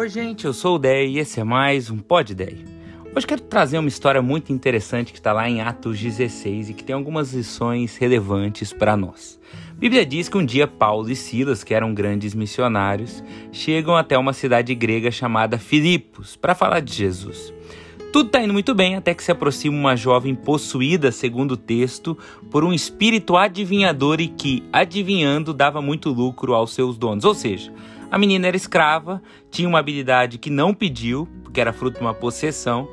Oi, gente, eu sou o Dei e esse é mais um Pod Dei. Hoje quero trazer uma história muito interessante que está lá em Atos 16 e que tem algumas lições relevantes para nós. A Bíblia diz que um dia Paulo e Silas, que eram grandes missionários, chegam até uma cidade grega chamada Filipos para falar de Jesus. Tudo está indo muito bem até que se aproxima uma jovem possuída, segundo o texto, por um espírito adivinhador e que, adivinhando, dava muito lucro aos seus donos. Ou seja, a menina era escrava, tinha uma habilidade que não pediu, porque era fruto de uma possessão,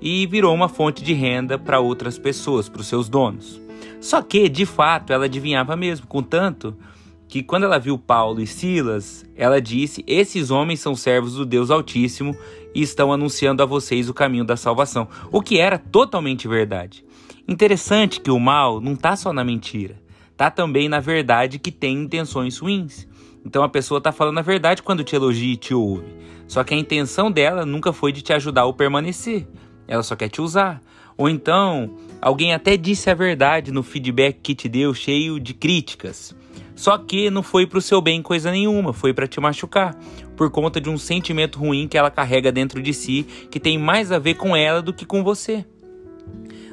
e virou uma fonte de renda para outras pessoas, para os seus donos. Só que, de fato, ela adivinhava mesmo, contanto que quando ela viu Paulo e Silas, ela disse: Esses homens são servos do Deus Altíssimo e estão anunciando a vocês o caminho da salvação. O que era totalmente verdade. Interessante que o mal não está só na mentira, está também na verdade que tem intenções ruins. Então a pessoa está falando a verdade quando te elogia e te ouve. Só que a intenção dela nunca foi de te ajudar ou permanecer. Ela só quer te usar. Ou então, alguém até disse a verdade no feedback que te deu, cheio de críticas. Só que não foi para o seu bem coisa nenhuma, foi para te machucar, por conta de um sentimento ruim que ela carrega dentro de si, que tem mais a ver com ela do que com você.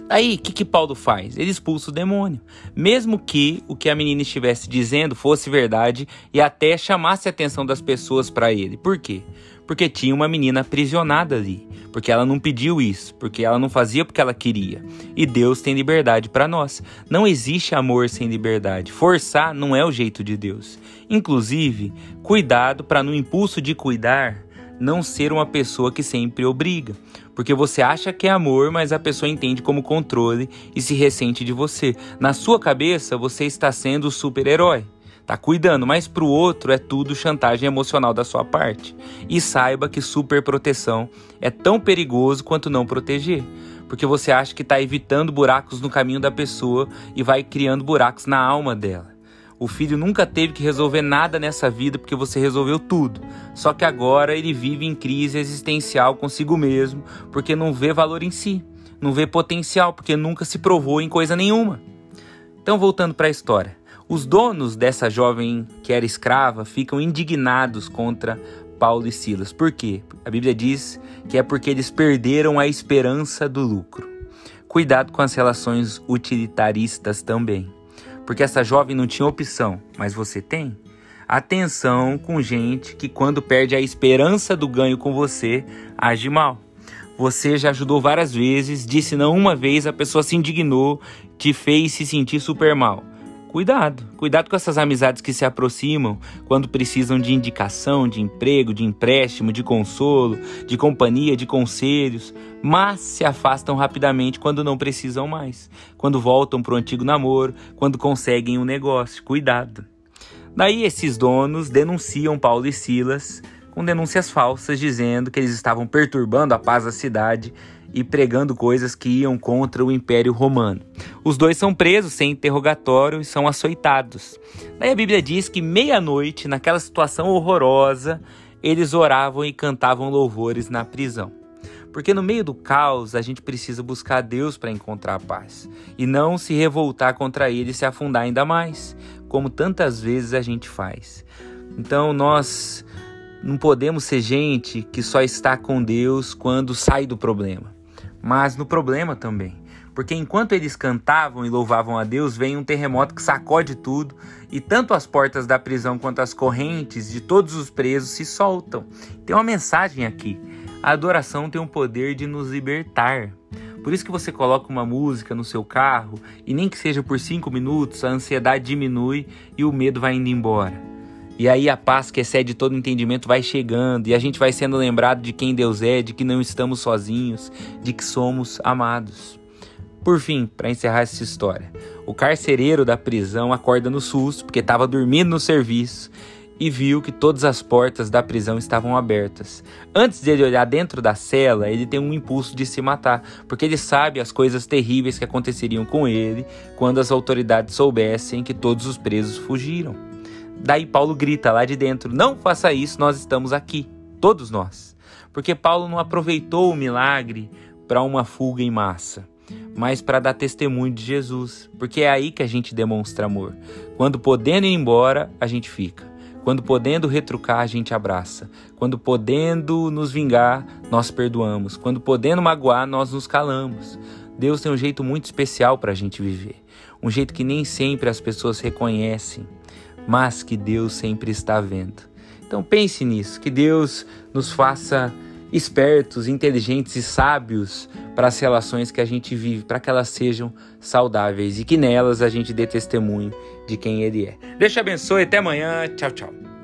Aí, o que, que Paulo faz? Ele expulsa o demônio. Mesmo que o que a menina estivesse dizendo fosse verdade e até chamasse a atenção das pessoas para ele. Por quê? Porque tinha uma menina aprisionada ali. Porque ela não pediu isso. Porque ela não fazia porque ela queria. E Deus tem liberdade para nós. Não existe amor sem liberdade. Forçar não é o jeito de Deus. Inclusive, cuidado para no impulso de cuidar não ser uma pessoa que sempre obriga. Porque você acha que é amor, mas a pessoa entende como controle e se ressente de você. Na sua cabeça, você está sendo o super-herói. Tá cuidando, mas pro outro é tudo chantagem emocional da sua parte. E saiba que superproteção é tão perigoso quanto não proteger. Porque você acha que está evitando buracos no caminho da pessoa e vai criando buracos na alma dela. O filho nunca teve que resolver nada nessa vida porque você resolveu tudo. Só que agora ele vive em crise existencial consigo mesmo porque não vê valor em si, não vê potencial porque nunca se provou em coisa nenhuma. Então, voltando para a história. Os donos dessa jovem que era escrava ficam indignados contra Paulo e Silas. Por quê? A Bíblia diz que é porque eles perderam a esperança do lucro. Cuidado com as relações utilitaristas também porque essa jovem não tinha opção, mas você tem? Atenção com gente que, quando perde a esperança do ganho com você, age mal. Você já ajudou várias vezes, disse não uma vez, a pessoa se indignou, te fez se sentir super mal. Cuidado, cuidado com essas amizades que se aproximam quando precisam de indicação, de emprego, de empréstimo, de consolo, de companhia, de conselhos, mas se afastam rapidamente quando não precisam mais, quando voltam para o antigo namoro, quando conseguem um negócio. Cuidado. Daí esses donos denunciam Paulo e Silas com denúncias falsas dizendo que eles estavam perturbando a paz da cidade e pregando coisas que iam contra o Império Romano. Os dois são presos sem interrogatório e são açoitados. Daí a Bíblia diz que meia-noite, naquela situação horrorosa, eles oravam e cantavam louvores na prisão. Porque no meio do caos a gente precisa buscar Deus para encontrar a paz e não se revoltar contra ele e se afundar ainda mais, como tantas vezes a gente faz. Então nós não podemos ser gente que só está com Deus quando sai do problema mas no problema também. Porque enquanto eles cantavam e louvavam a Deus, vem um terremoto que sacode tudo e tanto as portas da prisão quanto as correntes de todos os presos se soltam. Tem uma mensagem aqui. A adoração tem o poder de nos libertar. Por isso que você coloca uma música no seu carro e nem que seja por cinco minutos, a ansiedade diminui e o medo vai indo embora. E aí a paz que excede todo entendimento vai chegando e a gente vai sendo lembrado de quem Deus é, de que não estamos sozinhos, de que somos amados. Por fim, para encerrar essa história, o carcereiro da prisão acorda no susto porque estava dormindo no serviço e viu que todas as portas da prisão estavam abertas. Antes de ele olhar dentro da cela, ele tem um impulso de se matar, porque ele sabe as coisas terríveis que aconteceriam com ele quando as autoridades soubessem que todos os presos fugiram. Daí Paulo grita lá de dentro: Não faça isso, nós estamos aqui, todos nós. Porque Paulo não aproveitou o milagre para uma fuga em massa, mas para dar testemunho de Jesus, porque é aí que a gente demonstra amor. Quando podendo ir embora, a gente fica. Quando podendo retrucar, a gente abraça. Quando podendo nos vingar, nós perdoamos. Quando podendo magoar, nós nos calamos. Deus tem um jeito muito especial para a gente viver. Um jeito que nem sempre as pessoas reconhecem, mas que Deus sempre está vendo. Então pense nisso, que Deus nos faça espertos, inteligentes e sábios para as relações que a gente vive, para que elas sejam saudáveis e que nelas a gente dê testemunho de quem Ele é. Deus te abençoe, até amanhã, tchau, tchau.